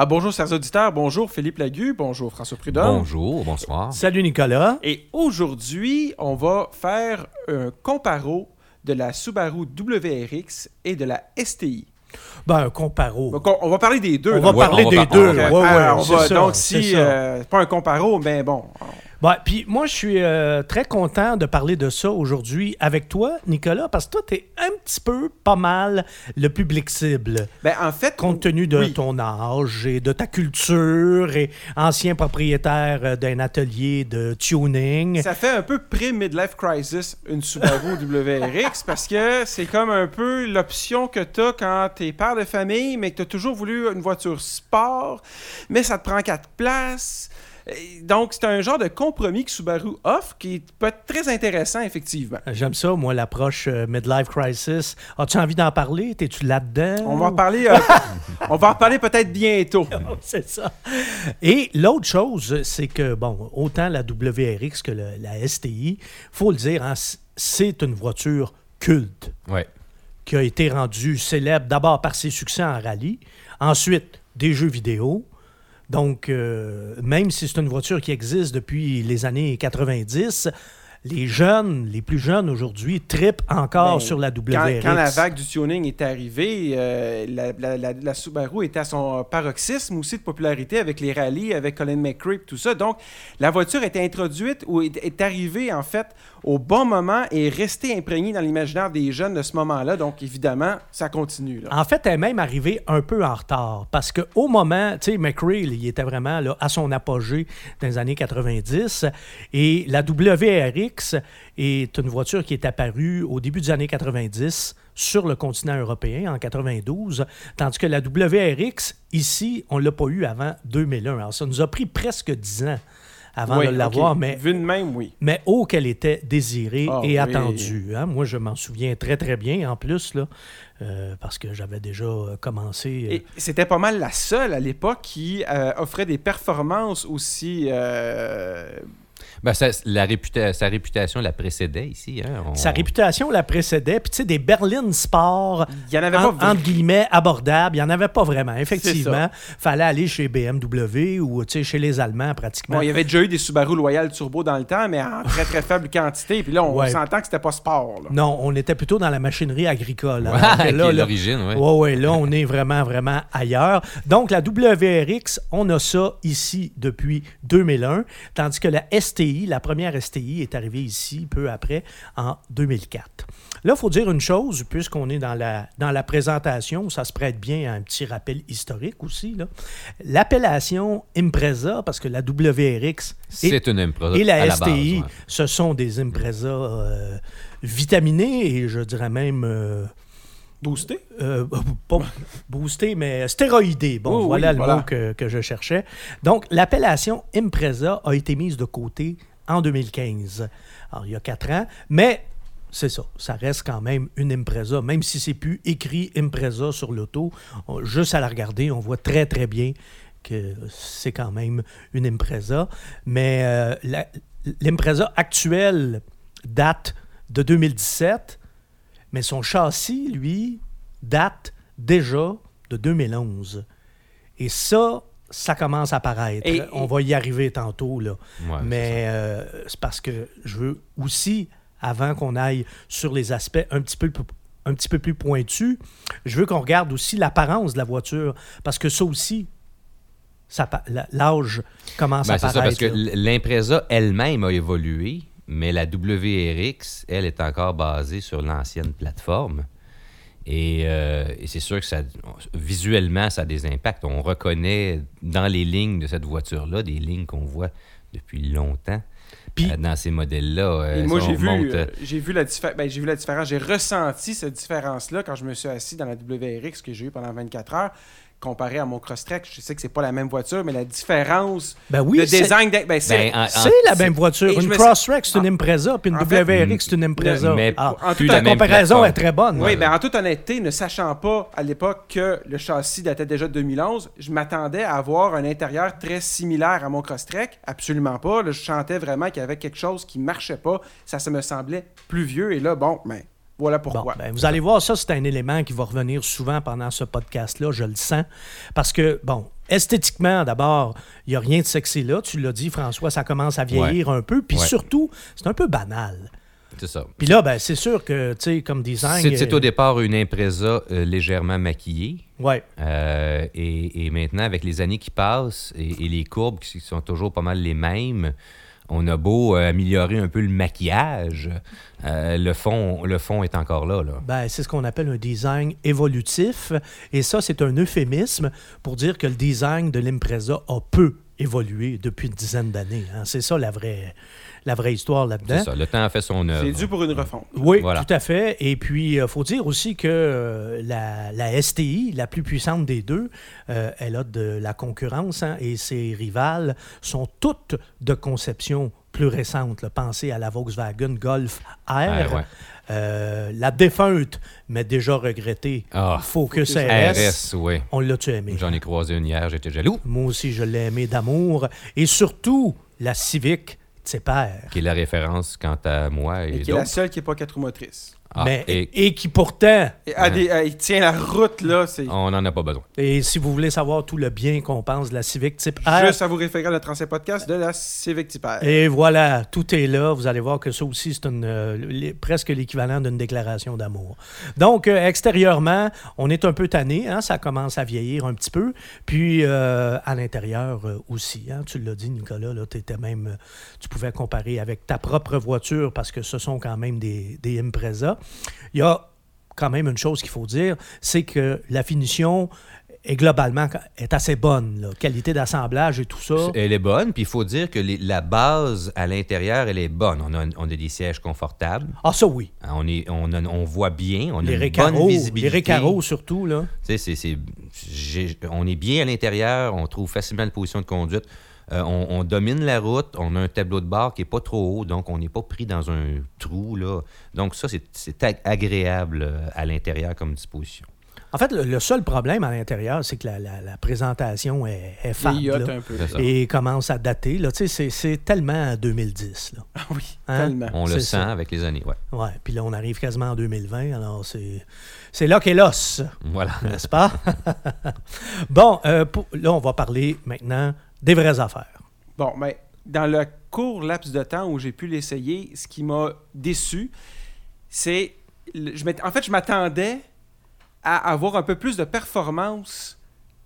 Ah, bonjour, chers auditeurs. Bonjour, Philippe Lagu. Bonjour, François Prudhomme. Bonjour, bonsoir. Salut Nicolas. Et aujourd'hui, on va faire un comparo de la Subaru WRX et de la STI. Ben, un comparo. Donc, on, on va parler des deux. On va parler on va des par- deux. Ouais, ouais, Ah, va- ça, donc, si euh, c'est pas un comparo, ben bon. Ben, puis moi, je suis euh, très content de parler de ça aujourd'hui avec toi, Nicolas, parce que toi, tu es un petit peu, pas mal, le public cible. Ben, en fait, Compte tenu de oui. ton âge et de ta culture et ancien propriétaire euh, d'un atelier de tuning. Ça fait un peu pré-midlife crisis, une Subaru WRX, parce que c'est comme un peu l'option que tu as quand tu es père de famille, mais que tu as toujours voulu une voiture sport, mais ça te prend quatre places. Donc, c'est un genre de compromis que Subaru offre qui peut être très intéressant, effectivement. J'aime ça, moi, l'approche euh, midlife crisis. As-tu envie d'en parler? T'es-tu là-dedans? On va en reparler, euh, on va en reparler peut-être bientôt. C'est ça. Et l'autre chose, c'est que, bon, autant la WRX que le- la STI, faut le dire, hein, c'est une voiture culte Ouais. qui a été rendue célèbre d'abord par ses succès en rallye, ensuite des jeux vidéo. Donc, euh, même si c'est une voiture qui existe depuis les années 90, les jeunes, les plus jeunes aujourd'hui, tripent encore Ben, sur la Quand, WRX. quand la vague du tuning est arrivée, euh, la, la- la- la Subaru était à son paroxysme aussi de popularité avec les rallyes, avec Colin McRae, tout ça. Donc, la voiture était introduite ou est, est arrivée, en fait, au bon moment et est restée imprégnée dans l'imaginaire des jeunes de ce moment-là. Donc, évidemment, ça continue. Là. En fait, elle est même arrivée un peu en retard parce qu'au moment, tu sais, McRae, il était vraiment là, à son apogée dans les années 90 et la WRX est une voiture qui est apparue au début des années 90 sur le continent européen en 92, tandis que la WRX, ici, on ne l'a pas eu avant 2001. Alors, ça nous a pris presque 10 ans avant Oui, de l'avoir, mais Vu de même, oui. mais oh qu'elle était désirée Ah, et oui. attendue. hein. Moi, je m'en souviens très, très bien en plus, là, euh, parce que j'avais déjà euh, commencé. euh, Et c'était pas mal la seule à l'époque qui euh, offrait des performances aussi. Ben, ça- la réputa- sa réputation la précédait ici. Hein? On- Sa réputation la précédait. Puis, tu sais, des berlines sport, Il y en avait en- pas entre guillemets, abordables, il n'y en avait pas vraiment. Effectivement, fallait aller chez BMW ou tu sais, chez les Allemands pratiquement. Bon, il y avait déjà eu des Subaru Loyal Turbo dans le temps, mais en très très faible quantité. Puis là, on Ouais. s'entend que c'était pas sport. là. Non, on était plutôt dans la machinerie agricole. Ouais, là, est là, l'origine, ouais. Ouais, ouais, là, on est vraiment, vraiment ailleurs. Donc, la WRX, on a ça ici depuis 2001, tandis que la STI, la première STI, est arrivée ici peu après, en 2004. Là, il faut dire une chose, puisqu'on est dans la, dans la présentation, ça se prête bien à un petit rappel historique aussi. là. L'appellation Impreza, parce que la WRX et, une la la STI, base, ouais. ce sont des Impreza euh, vitaminés et je dirais même... euh, Boosté? euh, pas boosté, mais stéroïdé. Bon, Oui, oui, voilà le voilà. mot que, que je cherchais. Donc, l'appellation Impreza a été mise de côté en 2015. Alors, il y a quatre ans, mais c'est ça, ça reste quand même une Impreza. Même si c'est plus écrit Impreza sur l'auto, juste à la regarder, on voit très, très bien que c'est quand même une Impreza. Mais euh, l'Impreza actuelle date de 2017, mais son châssis, lui, date déjà de 2011. Et ça, ça commence à apparaître. Et- On va y arriver tantôt, là. Ouais, mais euh, c'est parce que je veux aussi, avant qu'on aille sur les aspects un petit peu plus un petit peu plus pointus, je veux qu'on regarde aussi l'apparence de la voiture. Parce que ça aussi, l'âge commence Ben, à c'est ça, apparaître. parce que l'Impreza elle-même a évolué, mais la WRX, elle, est encore basée sur l'ancienne plateforme. Et, euh, et c'est sûr que ça, visuellement, ça a des impacts. On reconnaît dans les lignes de cette voiture-là des lignes qu'on voit depuis longtemps. Puis- euh, dans ces modèles-là. euh, moi, j'ai vu, euh, j'ai vu la diffé- ben, j'ai vu la différence. J'ai ressenti cette différence-là quand je me suis assis dans la WRX que j'ai eu pendant 24 heures. Comparé à mon Crosstrek. Je sais que c'est pas la même voiture, mais la différence Ben oui, de design, de- ben, c'est Ben, en- en- C'est la même voiture. Une Crosstrek, c'est une en- Impreza, puis une WRX, c'est une Impreza. mais Ah, en toute la comparaison est très bonne. Oui, ben en toute honnêteté, ne sachant pas à l'époque que le châssis datait déjà de 2011, je m'attendais à avoir un intérieur très similaire à mon Crosstrek. Absolument pas. Là, je sentais vraiment qu'il y avait quelque chose qui marchait pas. Ça, ça me semblait plus vieux. Et là, bon, ben, Voilà Bon, pourquoi. ben, vous allez voir, ça, c'est un élément qui va revenir souvent pendant ce podcast-là, je le sens. Parce que, bon, esthétiquement, d'abord, il n'y a rien de sexy là. Tu l'as dit, François, ça commence à vieillir un peu. Puis Ouais. surtout, c'est un peu banal. C'est ça. Puis là, ben, c'est sûr que, tu sais, comme design. C'est euh, au départ une Impreza euh, légèrement maquillée. Ouais. Euh, et, et maintenant, avec les années qui passent et, et les courbes qui sont toujours pas mal les mêmes, on a beau euh, améliorer un peu le maquillage, euh, le, fond, le fond est encore là. là. Ben, c'est ce qu'on appelle un design évolutif. Et ça, c'est un euphémisme pour dire que le design de l'Impreza a peu évolué depuis une dizaine d'années. hein. C'est ça la vraie, la vraie histoire là-dedans. C'est ça. Le temps a fait son œuvre. C'est dû pour une refonte. Oui, Voilà. tout à fait. Et puis, il faut dire aussi que euh, la, la STI, la plus puissante des deux, euh, elle a de la concurrence hein, et ses rivales sont toutes de conception plus récente. là. Pensez à la Volkswagen Golf R, Ah, ouais. euh, la défunte, mais déjà regrettée, Ah. Focus Focus RS. RS, oui. On l'a-tu aimé? J'en ai croisé une hier, j'étais jaloux. Moi aussi, je l'ai aimé d'amour. Et surtout, la Civic de ses pairs. Qui est la référence quant à moi et, Et qui est la seule qui n'est pas quatre motrices. Ah, mais, et et... qui pourtant, des- il tient la route, là. On n'en a pas besoin. et si vous voulez savoir tout le bien qu'on pense de la Civic Type R, juste à vous référer à notre ancien podcast de la Civic Type R. et voilà, tout est là. Vous allez voir que ça aussi, c'est euh, presque l'équivalent d'une déclaration d'amour. Donc, euh, extérieurement, on est un peu tanné, hein, ça commence à vieillir un petit peu. Puis, euh, à l'intérieur euh, aussi. hein, tu l'as dit, Nicolas, là, t'étais même, tu pouvais comparer avec ta propre voiture parce que ce sont quand même des, des Impreza. Il y a quand même une chose qu'il faut dire, c'est que la finition est globalement est assez bonne. là. Qualité d'assemblage et tout ça. Elle est bonne, puis il faut dire que les- la base à l'intérieur, elle est bonne. On a, on a des sièges confortables. Ah, ça oui. On, est, on, a- on voit bien, on a Les une récaros, bonne les visibilité. récaros surtout, là. Tu sais, c'est- c'est- j'ai- on est bien à l'intérieur, on trouve facilement une position de conduite. Euh, on, on domine la route, on a un tableau de bord qui n'est pas trop haut, donc on n'est pas pris dans un trou. Là. Donc ça, c'est- c'est ag- agréable euh, à l'intérieur comme disposition. En fait, le, le seul problème à l'intérieur, c'est que la, la- la présentation est, est fade, Vieillotte là, un peu. C'est ça. et commence à dater. Là. Tu sais, C'est, c'est tellement 2010. Là. Ah oui, Hein? tellement. On le sent ça. avec les années, ouais. Ouais, puis là, on arrive quasiment en 2020, alors c'est, c'est là qu'est l'os, Voilà. n'est-ce pas? bon, euh, pour- là, on va parler maintenant des vraies affaires. Bon, mais dans le court laps de temps où j'ai pu l'essayer, ce qui m'a déçu, c'est. je En fait, je m'attendais à avoir un peu plus de performance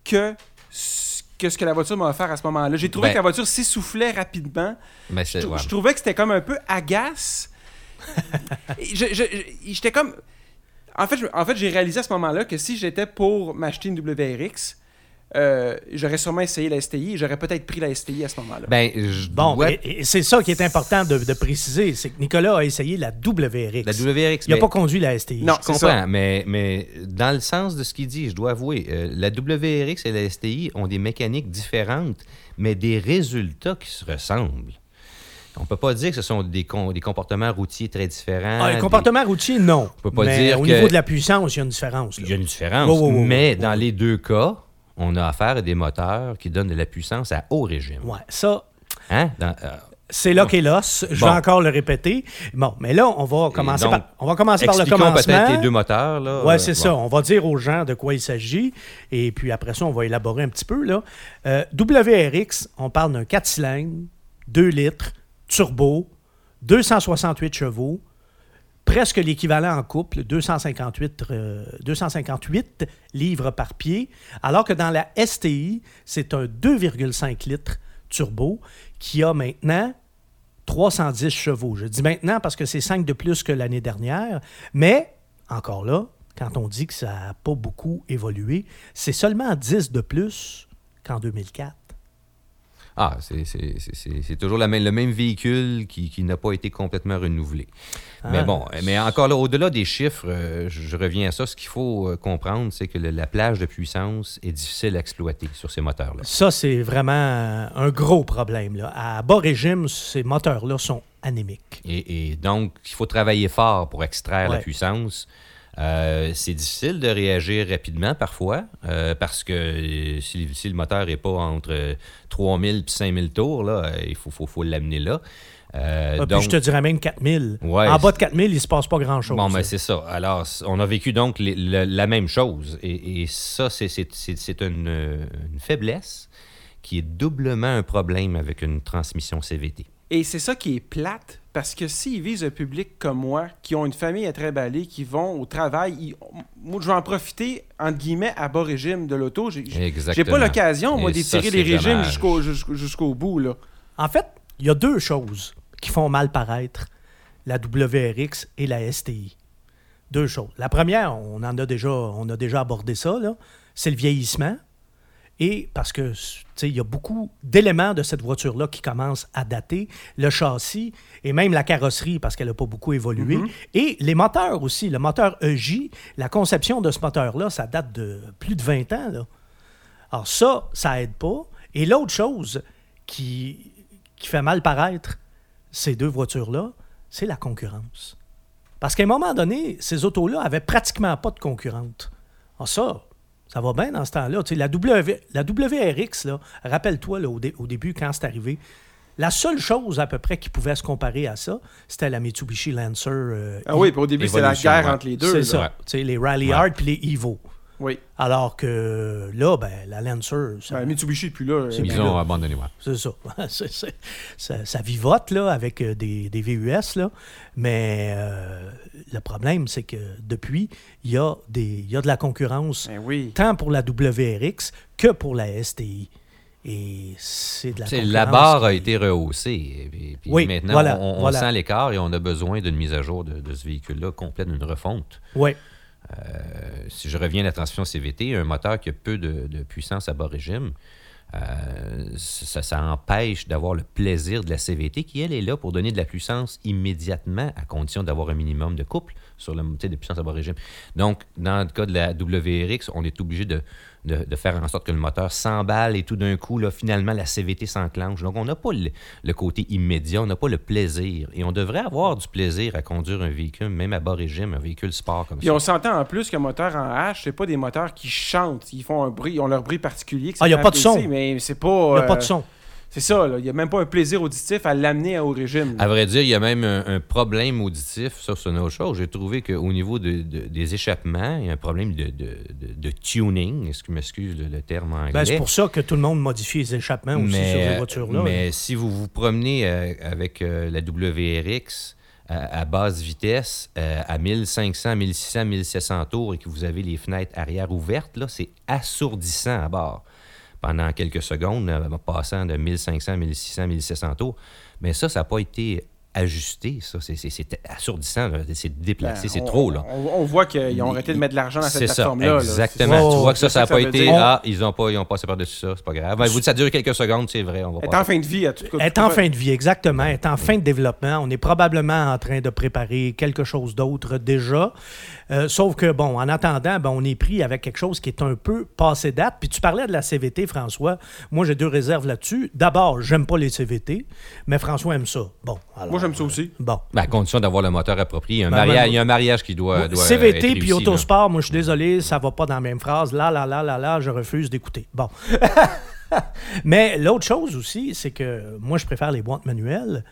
que ce que, ce que la voiture m'a offert à ce moment-là. J'ai trouvé Ben- que la voiture s'essoufflait rapidement. Mais Je, ouais. trouvais que c'était comme un peu agace. J'étais comme. En fait, je- en fait, j'ai réalisé à ce moment-là que si j'étais pour m'acheter une WRX, euh, j'aurais sûrement essayé la STI j'aurais peut-être pris la STI à ce moment-là. Ben, je Bon, dois- et, et c'est ça qui est important de, de préciser, c'est que Nicolas a essayé la WRX. la WRX, Il n'a pas conduit la STI. Non. Je comprends, ça. mais, mais dans le sens de ce qu'il dit, je dois avouer, euh, la WRX et la STI ont des mécaniques différentes, mais des résultats qui se ressemblent. On peut pas dire que ce sont des, com- des comportements routiers très différents. Ah, des- comportement routier, non. peut pas Mais dire au que- niveau de la puissance, il y a une différence. là. Il y a une différence, mais dans les deux cas, on a affaire à des moteurs qui donnent de la puissance à haut régime. Ouais, ça, Hein? Dans- euh, c'est là qu'est l'os. Je Bon. vais encore le répéter. Bon, mais là, on va commencer, donc, par, on va commencer par le commencement. peut-être les deux moteurs. Oui, Euh, c'est bon. ça. On va dire aux gens de quoi il s'agit. Et puis après ça, on va élaborer un petit peu. Là. Euh, WRX, on parle d'un 4 cylindres, 2 litres, turbo, 268 chevaux, presque l'équivalent en couple, 258, euh, 258 livres par pied, alors que dans la STI, c'est un 2,5 litres turbo qui a maintenant 310 chevaux. Je dis maintenant parce que c'est 5 de plus que l'année dernière, mais encore là, quand on dit que ça n'a pas beaucoup évolué, c'est seulement 10 de plus qu'en 2004. Ah, c'est- toujours la même- le même véhicule qui, qui n'a pas été complètement renouvelé. Mais Ah. bon, mais encore là, au-delà des chiffres, euh, je, je reviens à ça. Ce qu'il faut euh, comprendre, c'est que le- la plage de puissance est difficile à exploiter sur ces moteurs-là. Ça, c'est vraiment un gros problème. Là. À bas régime, ces moteurs-là sont anémiques. Et, et donc, il faut travailler fort pour extraire la puissance. Euh, c'est difficile de réagir rapidement parfois euh, parce que euh, si, si le moteur n'est pas entre 3000 et 5000 tours, là, il faut, faut, faut l'amener là. Euh, Ah, puis donc- je te dirais même 4000. Ouais, en bas de 4000, il se passe pas grand-chose. Bon, ben c'est ça. Alors, on a vécu donc les- le- la même chose. Et, et ça, c'est- une, une faiblesse qui est doublement un problème avec une transmission CVT. Et c'est ça qui est plate, parce que s'ils visent un public comme moi, qui ont une famille à très balai, qui vont au travail, ils- moi, je vais en profiter, entre guillemets, à bas régime de l'auto. J'ai pas l'occasion, moi, d'étirer les régimes jusqu'au jusqu'au- jusqu'au bout, là. En fait, il y a deux choses qui font mal paraître la WRX et la STI. Deux choses. La première, on en a déjà, on a déjà abordé ça, là, c'est le vieillissement. Et parce que, tu sais, il y a beaucoup d'éléments de cette voiture-là qui commencent à dater. Le châssis et même la carrosserie, parce qu'elle n'a pas beaucoup évolué. Et les moteurs aussi. Le moteur EJ, la conception de ce moteur-là, ça date de plus de 20 ans. Là. Alors ça, ça aide pas. Et l'autre chose qui, qui fait mal paraître ces deux voitures-là, c'est la concurrence. Parce qu'à un moment donné, ces autos-là avaient pratiquement pas de concurrente. Alors ça, ça va bien dans ce temps-là. Tu sais, la, w, la WRX, rappelle-toi au, dé- au début, quand c'est arrivé, la seule chose à peu près qui pouvait se comparer à ça, c'était la Mitsubishi Lancer. euh, Ah oui, puis au début, c'est la guerre ouais. entre les deux. c'est ça. Ouais. Les Rally Ouais. Hard puis les Evo. Oui. Alors que là, ben, la Lancer, ça, Ouais, Mitsubishi, puis là. C'est euh, Ils bien ont là. abandonné, ouais. c'est ça. Ça. ça vivote là, avec euh, des, des VUS. Là. Mais euh, le problème, c'est que depuis, il y, a des- il y a de la concurrence Ben oui. tant pour la WRX que pour la STI. Et c'est de la concurrence. la barre a été rehaussée. Et puis, puis Oui, maintenant, voilà, on, on voilà. sent l'écart et on a besoin d'une mise à jour de, de ce véhicule-là, complète, d'une refonte. Oui, si je reviens à la transmission CVT, un moteur qui a peu de, puissance à bas régime, euh, ça, empêche d'avoir le plaisir de la CVT qui, elle, est là pour donner de la puissance immédiatement, à condition d'avoir un minimum de couple sur le de puissance à bas régime. Donc, dans le cas de la WRX, on est obligé de, de- de faire en sorte que le moteur s'emballe et tout d'un coup, là, finalement, la CVT s'enclenche. Donc, on n'a pas le, le côté immédiat, on n'a pas le plaisir. Et on devrait avoir du plaisir à conduire un véhicule, même à bas régime, un véhicule sport comme Puis ça. on s'entend en plus qu'un moteur en H, c'est pas des moteurs qui chantent. Ils font un bruit, ils ont leur bruit particulier. que Ah, c'est y a pas de apprécié, son. Mais c'est pas. il n'y a euh, pas de son. C'est ça, là. Il n'y a même pas un plaisir auditif à l'amener au régime. là. À vrai dire, il y a même un, un problème auditif, ça c'est une autre chose. J'ai trouvé qu'au niveau de- de- des échappements, il y a un problème de, de- de- de tuning, est-ce que je m'excuse le, le terme anglais. Ben, c'est pour ça que tout le monde modifie les échappements aussi sur ces voitures-là. mais si vous vous promenez euh, avec euh, la WRX à, à basse vitesse, euh, à 1500, 1600, 1700 tours et que vous avez les fenêtres arrière ouvertes, là, c'est assourdissant à bord pendant quelques secondes, euh, passant de 1500, 1600, 1700 tours. Mais ça, ça n'a pas été ajusté, ça. C'est- assourdissant, c'est déplacé, Ben, c'est on- trop, là. On, on voit qu'ils ont arrêté de mettre de l'argent dans cette plateforme-là. là. exactement. Tu vois que ça, ça n'a pas été. dire. Ah, ils n'ont pas, ils ont passé par-dessus ça, c'est pas grave. Ben, vous, ça dure quelques secondes, c'est vrai. On va Elle est en fin de vie, à tout cas. Elle est en fin de vie, exactement. Elle est en fin de développement. On est probablement en train de préparer quelque chose d'autre déjà. Euh, sauf que, bon, en attendant, ben, on est pris avec quelque chose qui est un peu passé date. Puis tu parlais de la CVT, François. Moi, j'ai deux réserves là-dessus. D'abord, j'aime pas les CVT, mais François aime ça. Bon. alors, Moi, j'aime ça aussi. Bon. Ben, à condition d'avoir le moteur approprié. Il y a un, Ben, mariage, ben, il y a un mariage qui doit. doit CVT être puis autosport, moi je suis désolé, ça va pas dans la même phrase. Là, là, là, là, là, je refuse d'écouter. Bon. Mais l'autre chose aussi, c'est que moi je préfère les boîtes manuelles.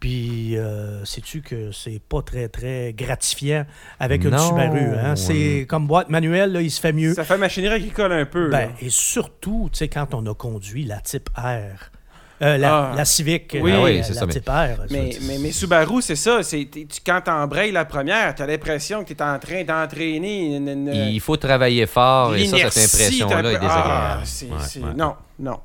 Puis, euh, sais-tu que c'est pas très, très gratifiant avec une Non. Subaru. Hein? C'est comme boîte manuelle, là, il se fait mieux. Ça fait machinerie agricole un peu. Ben, et surtout, tu sais, quand on a conduit la type R, euh, la, Ah. la Civic, Oui. euh, Ah oui, la, ça, mais- type R. Mais, mais, mais Subaru, c'est ça. Tu- quand t'embrayes la première, t'as l'impression que t'es en train d'entraîner une, une- Il faut travailler fort et ça, l'inertie, cette impression-là est désagréable. Ah, c'est- Ouais, c'est- ouais. Non, non.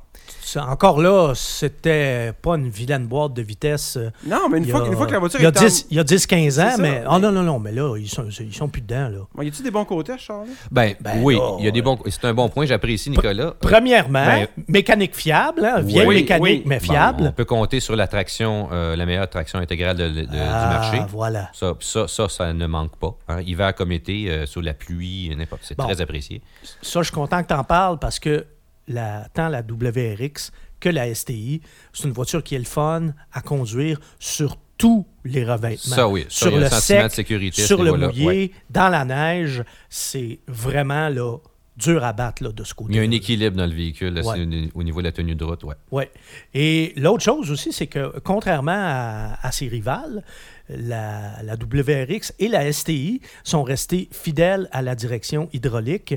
Encore là, c'était pas une vilaine boîte de vitesse. euh, Non, mais une, fois, a- une fois que la voiture il y a est en- 10, il y a 10-15 ans, mais. mais- Oh non, non, non, mais là, ils sont, ils sont plus dedans, là. Bon, y a-tu des bons côtés, char-là? Ben, Ben oui, il y a des bons. C'est un bon point, j'apprécie, Nicolas. Premièrement, Ben- mécanique fiable, hein, vieille Oui, mécanique, oui. mais Bon, fiable. on peut compter sur la traction, euh, la meilleure traction intégrale de- de- Ah, du marché. voilà. Ça, ça, ça, ça ne manque pas. hein. Hiver comme été, euh, sous la pluie, n'importe. C'est Bon. très apprécié. Ça, je suis content que tu en parles parce que la, tant la WRX que la STI, c'est une voiture qui est le fun à conduire sur tous les revêtements. Ça, oui. Ça, sur le sec, de sécurité sur le mouillé, Ouais. dans la neige, c'est vraiment là, dur à battre là, de ce côté Il y a un équilibre dans le véhicule là, Ouais. c'est au niveau de la tenue de route. Ouais. Ouais. Et l'autre chose aussi, c'est que contrairement à, à ses rivales, la, la WRX et la STI sont restés fidèles à la direction hydraulique.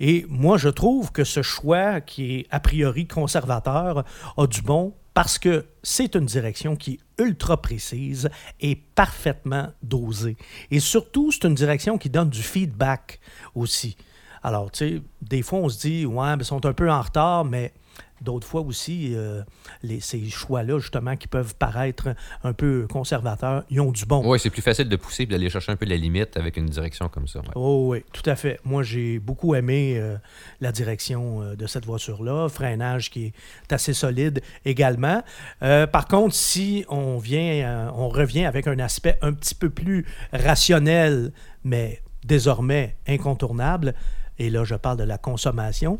Et moi, je trouve que ce choix, qui est a priori conservateur, a du bon parce que c'est une direction qui est ultra précise et parfaitement dosée. Et surtout, c'est une direction qui donne du feedback aussi. Alors, tu sais, des fois, on se dit, ouais, ils sont un peu en retard, mais d'autres fois aussi, euh, les, ces choix-là, justement, qui peuvent paraître un peu conservateurs, ils ont du bon. Oui, c'est plus facile de pousser et d'aller chercher un peu la limite avec une direction comme ça. ouais. Oh oui, tout à fait. Moi, j'ai beaucoup aimé euh, la direction euh, de cette voiture-là. Freinage qui est assez solide également. Par contre, si on vient, on revient avec un aspect un petit peu plus rationnel, mais désormais incontournable, et là, je parle de la consommation,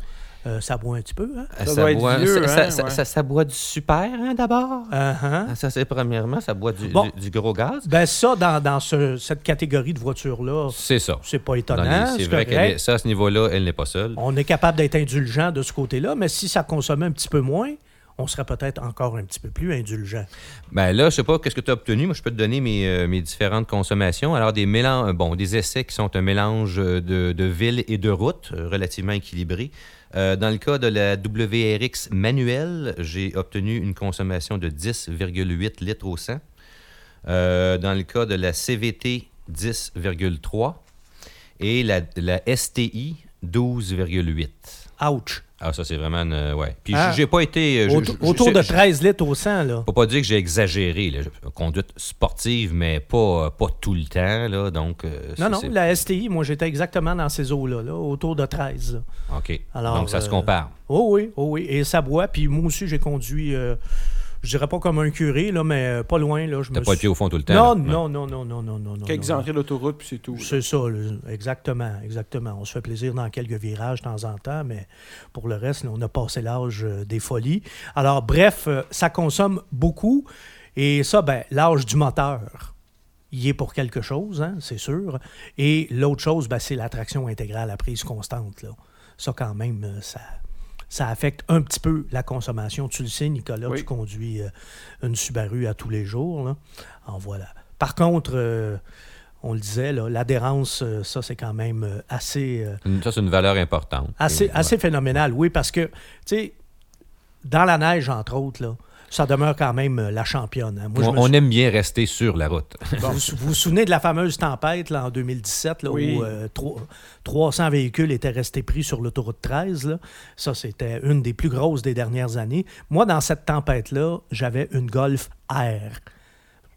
euh, ça boit un petit peu, hein? Ça boit, vieux, ça, hein, ça- ouais. ça- ça boit du super hein, d'abord? Uh-huh. Ah, Ça, c'est premièrement, ça boit du, Bon. du- du gros gaz? Ben ça, dans, dans ce- cette catégorie de voiture-là, C'est ça. c'est pas étonnant. les- C'est c'est vrai qu'elle est- ça, à ce niveau-là, elle n'est pas seule. On est capable d'être indulgent de ce côté-là, mais si ça consommait un petit peu moins, on serait peut-être encore un petit peu plus indulgent. Ben là, je sais pas qu'est-ce que tu as obtenu? Moi, je peux te donner mes, euh, mes différentes consommations. Alors, des mélanges, bon, des essais qui sont un mélange euh, de, de ville et de route, euh, relativement équilibré. Euh, dans le cas de la WRX manuelle, j'ai obtenu une consommation de 10,8 litres au 100. Euh, dans le cas de la CVT, 10,3. Et la, la STI, 12,8. Ouch! Ah, ça, c'est vraiment... une- euh, ouais. Puis, Ah. j'ai pas été... euh, je- je- autour de je- 13 litres au 100, là. faut pas dire que j'ai exagéré. Là. Conduite sportive, mais pas, pas tout le temps. Là, donc, euh, Non, non, la STI, moi, j'étais exactement dans ces eaux-là, là, autour de 13. là. OK. Alors, donc, ça se euh, compare. Oh oui, oh oui. Et ça boit. Puis moi aussi, j'ai conduit, euh, je dirais pas comme un curé, là, mais euh, pas loin. Là, je T'as pas le pied au fond tout le temps. Non, non, non, non, non, non, non. Quelques entrées d'autoroute, puis c'est tout. C'est ça, là, exactement, exactement. On se fait plaisir dans quelques virages de temps en temps, mais pour le reste, là, on a passé l'âge euh, des folies. Alors, bref, euh, ça consomme beaucoup. Et ça, ben, l'âge du moteur, il est pour quelque chose, hein, c'est sûr. Et l'autre chose, ben, c'est la traction intégrale à prise constante. Là. Ça, quand même, ça, ça affecte un petit peu la consommation. Tu le sais, Nicolas, Oui. tu conduis euh, une Subaru à tous les jours. Là. En voilà. Par contre, euh, on le disait, là, l'adhérence, euh, ça, c'est quand même assez, euh, Ça, c'est une valeur importante. assez, assez phénoménal. Oui, parce que, tu sais, dans la neige, entre autres, là, ça demeure quand même euh, la championne. hein. Moi, ouais. je on, me on sou- aime bien rester sur la route. vous, vous vous souvenez de la fameuse tempête là, en 2017 là, Oui. où euh, tro- 300 véhicules étaient restés pris sur l'autoroute 13? là? Ça, c'était une des plus grosses des dernières années. Moi, dans cette tempête-là, j'avais une Golf R.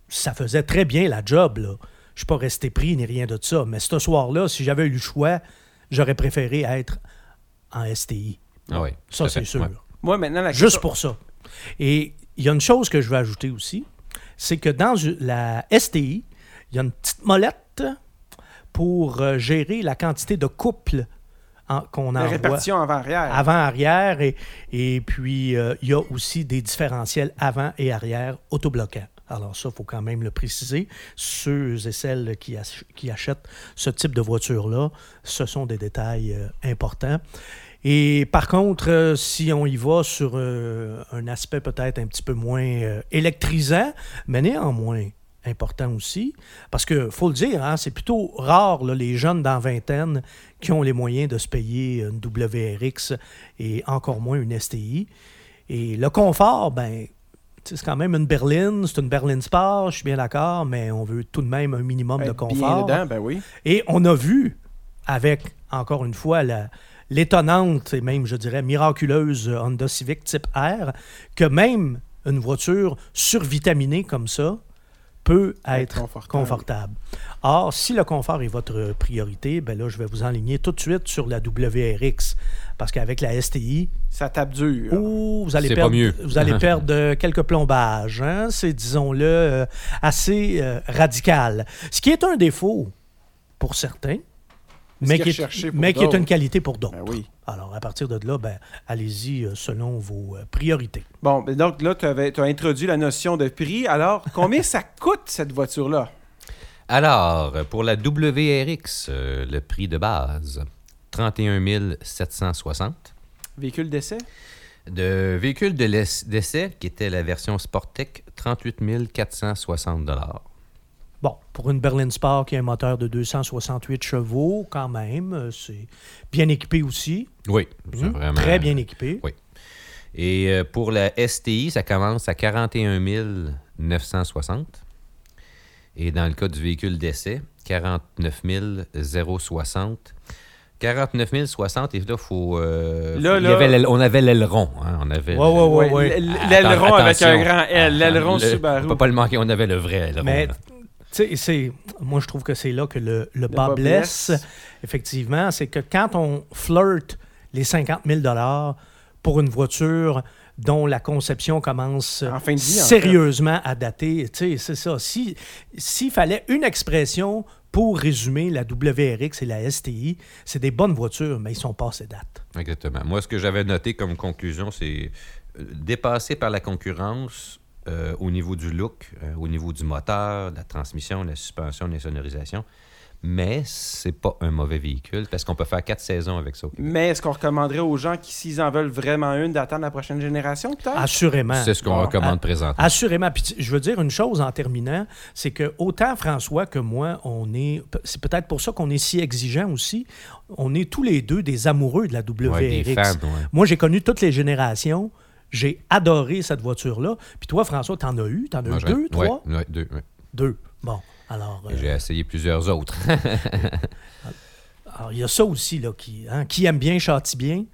Ça faisait très bien la job. Là. Je suis pas resté pris ni rien de ça. Mais ce soir-là, si j'avais eu le choix, j'aurais préféré être en STI. Ah oui, Ça, c'est sûr. ouais. Moi, maintenant, la Juste pour ça. Et il y a une chose que je veux ajouter aussi, c'est que dans la STI, il y a une petite molette pour euh, gérer la quantité de couple en- qu'on La envoie répartition avant-arrière. avant-arrière. Et, et puis, euh, il y a aussi des différentiels avant et arrière autobloquants. Alors ça, il faut quand même le préciser. Ceux et celles qui, ach- qui achètent ce type de voiture-là, ce sont des détails euh, importants. Et par contre, euh, si on y va sur euh, un aspect peut-être un petit peu moins euh, électrisant, mais néanmoins important aussi, parce que faut le dire, hein, c'est plutôt rare là, les jeunes dans vingtaine qui ont les moyens de se payer une WRX et encore moins une STI. Et le confort, ben, c'est quand même une berline, c'est une berline sport, je suis bien d'accord, mais on veut tout de même un minimum de Être bien confort. dedans, ben oui. Et on a vu, avec, encore une fois, la- l'étonnante et même, je dirais, miraculeuse Honda Civic type R, que même une voiture survitaminée comme ça peut être confortable. confortable. Or, si le confort est votre priorité, ben là, je vais vous enligner tout de suite sur la WRX. Parce qu'avec la STI, Ça tape dur. Ouh, vous allez C'est pas perdre, mieux. Vous allez perdre euh, quelques plombages. hein. C'est, disons-le, euh, assez euh, radical. Ce qui est un défaut pour certains, mais, qui est est, recherché pour mais qui est d'autres. une qualité pour d'autres. Ben oui. Alors, à partir de là, ben, allez-y euh, selon vos euh, priorités. Bon, ben donc là, tu as introduit la notion de prix. Alors, combien ça coûte, cette voiture-là? Alors, pour la WRX, euh, le prix de base, 31 760. Véhicule d'essai? De véhicule de d'essai, qui était la version Sportec, 38 460 Bon, pour une Berlin Sport qui a un moteur de 268 chevaux, quand même, euh, c'est bien équipé aussi. Oui, c'est Mhm. vraiment... Très bien équipé. Oui. Et euh, pour la STI, ça commence à 41 960. Et dans le cas du véhicule d'essai, 49 060. 49 060, et là, faut, euh, Là, faut- il y là- avait on avait l'aileron. hein, on avait Ouais, ouais, ouais. Ouais, l- L'aileron avec un grand L, l'aileron Le- Subaru. On peut pas le manquer, on avait le vrai aileron. Mais, c'est- moi, je trouve que c'est là que le, le bas bas blesse. blesse. Effectivement, c'est que quand on flirte les 50 000 pour une voiture dont la conception commence En fin de vie, en sérieusement à dater, tu sais, c'est ça. Si- S'il fallait une expression pour résumer la WRX et la STI, c'est des bonnes voitures, mais ils sont passés date. Exactement. Moi, ce que j'avais noté comme conclusion, c'est euh, dépassé par la concurrence euh, au niveau du look, euh, au niveau du moteur, de la transmission, de la suspension, de la sonorisation. Mais c'est pas un mauvais véhicule parce qu'on peut faire quatre saisons avec ça. au Québec. Mais est-ce qu'on recommanderait aux gens qui, s'ils en veulent vraiment une, d'attendre la prochaine génération, peut-être? Assurément. C'est ce qu'on Bon. recommande Ah, présentement. Assurément. Puis je veux dire une chose en terminant, c'est que autant François que moi, on est. C'est peut-être pour ça qu'on est si exigeant aussi. On est tous les deux des amoureux de la WRX. Ouais, des fans, ouais. Moi, j'ai connu toutes les générations. J'ai adoré cette voiture-là. Puis toi, François, t'en as eu? T'en as Moi, eu deux, ouais, trois? ouais, deux. ouais. Deux. Bon. Alors, Et euh, J'ai essayé plusieurs autres. alors, il y a ça aussi, là, qui, hein, qui aime bien châtie bien.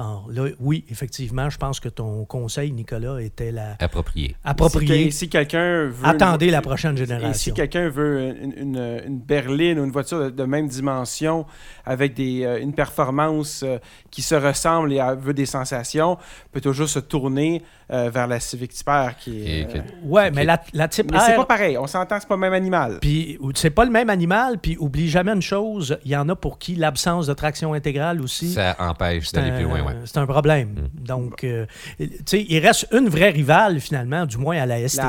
Alors, là, oui, effectivement, je pense que ton conseil, Nicolas, était la Approprié. approprié. Si, si quelqu'un veut. Attendez la prochaine Et si génération. quelqu'un veut une, une- une berline ou une voiture de, de même dimension avec des, euh, une performance euh, qui se ressemble et a- veut des sensations, peut toujours se tourner euh, vers la Civic Type qui est. Euh, Ouais, mais la, la type Mais c'est R, pas pareil. On s'entend c'est pas le même animal. Puis c'est pas le même animal, puis oublie jamais une chose, il y en a pour qui l'absence de traction intégrale aussi, Ça empêche c'est d'aller un, plus loin. Ouais. c'est un problème. Donc, euh, tu sais, il reste une vraie rivale finalement, du moins à la STI,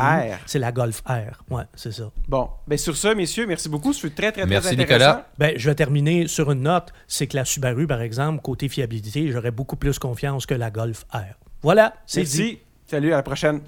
c'est la Golf R. Ouais, c'est ça. Bon, ben sur ça, messieurs, merci beaucoup. C'est très, très, très Merci, intéressant. Nicolas. Ben, je vais terminer sur une note, c'est que la Subaru, par exemple, côté fiabilité, j'aurais beaucoup plus confiance que la Golf R. Voilà, c'est dit. Salut, à la prochaine.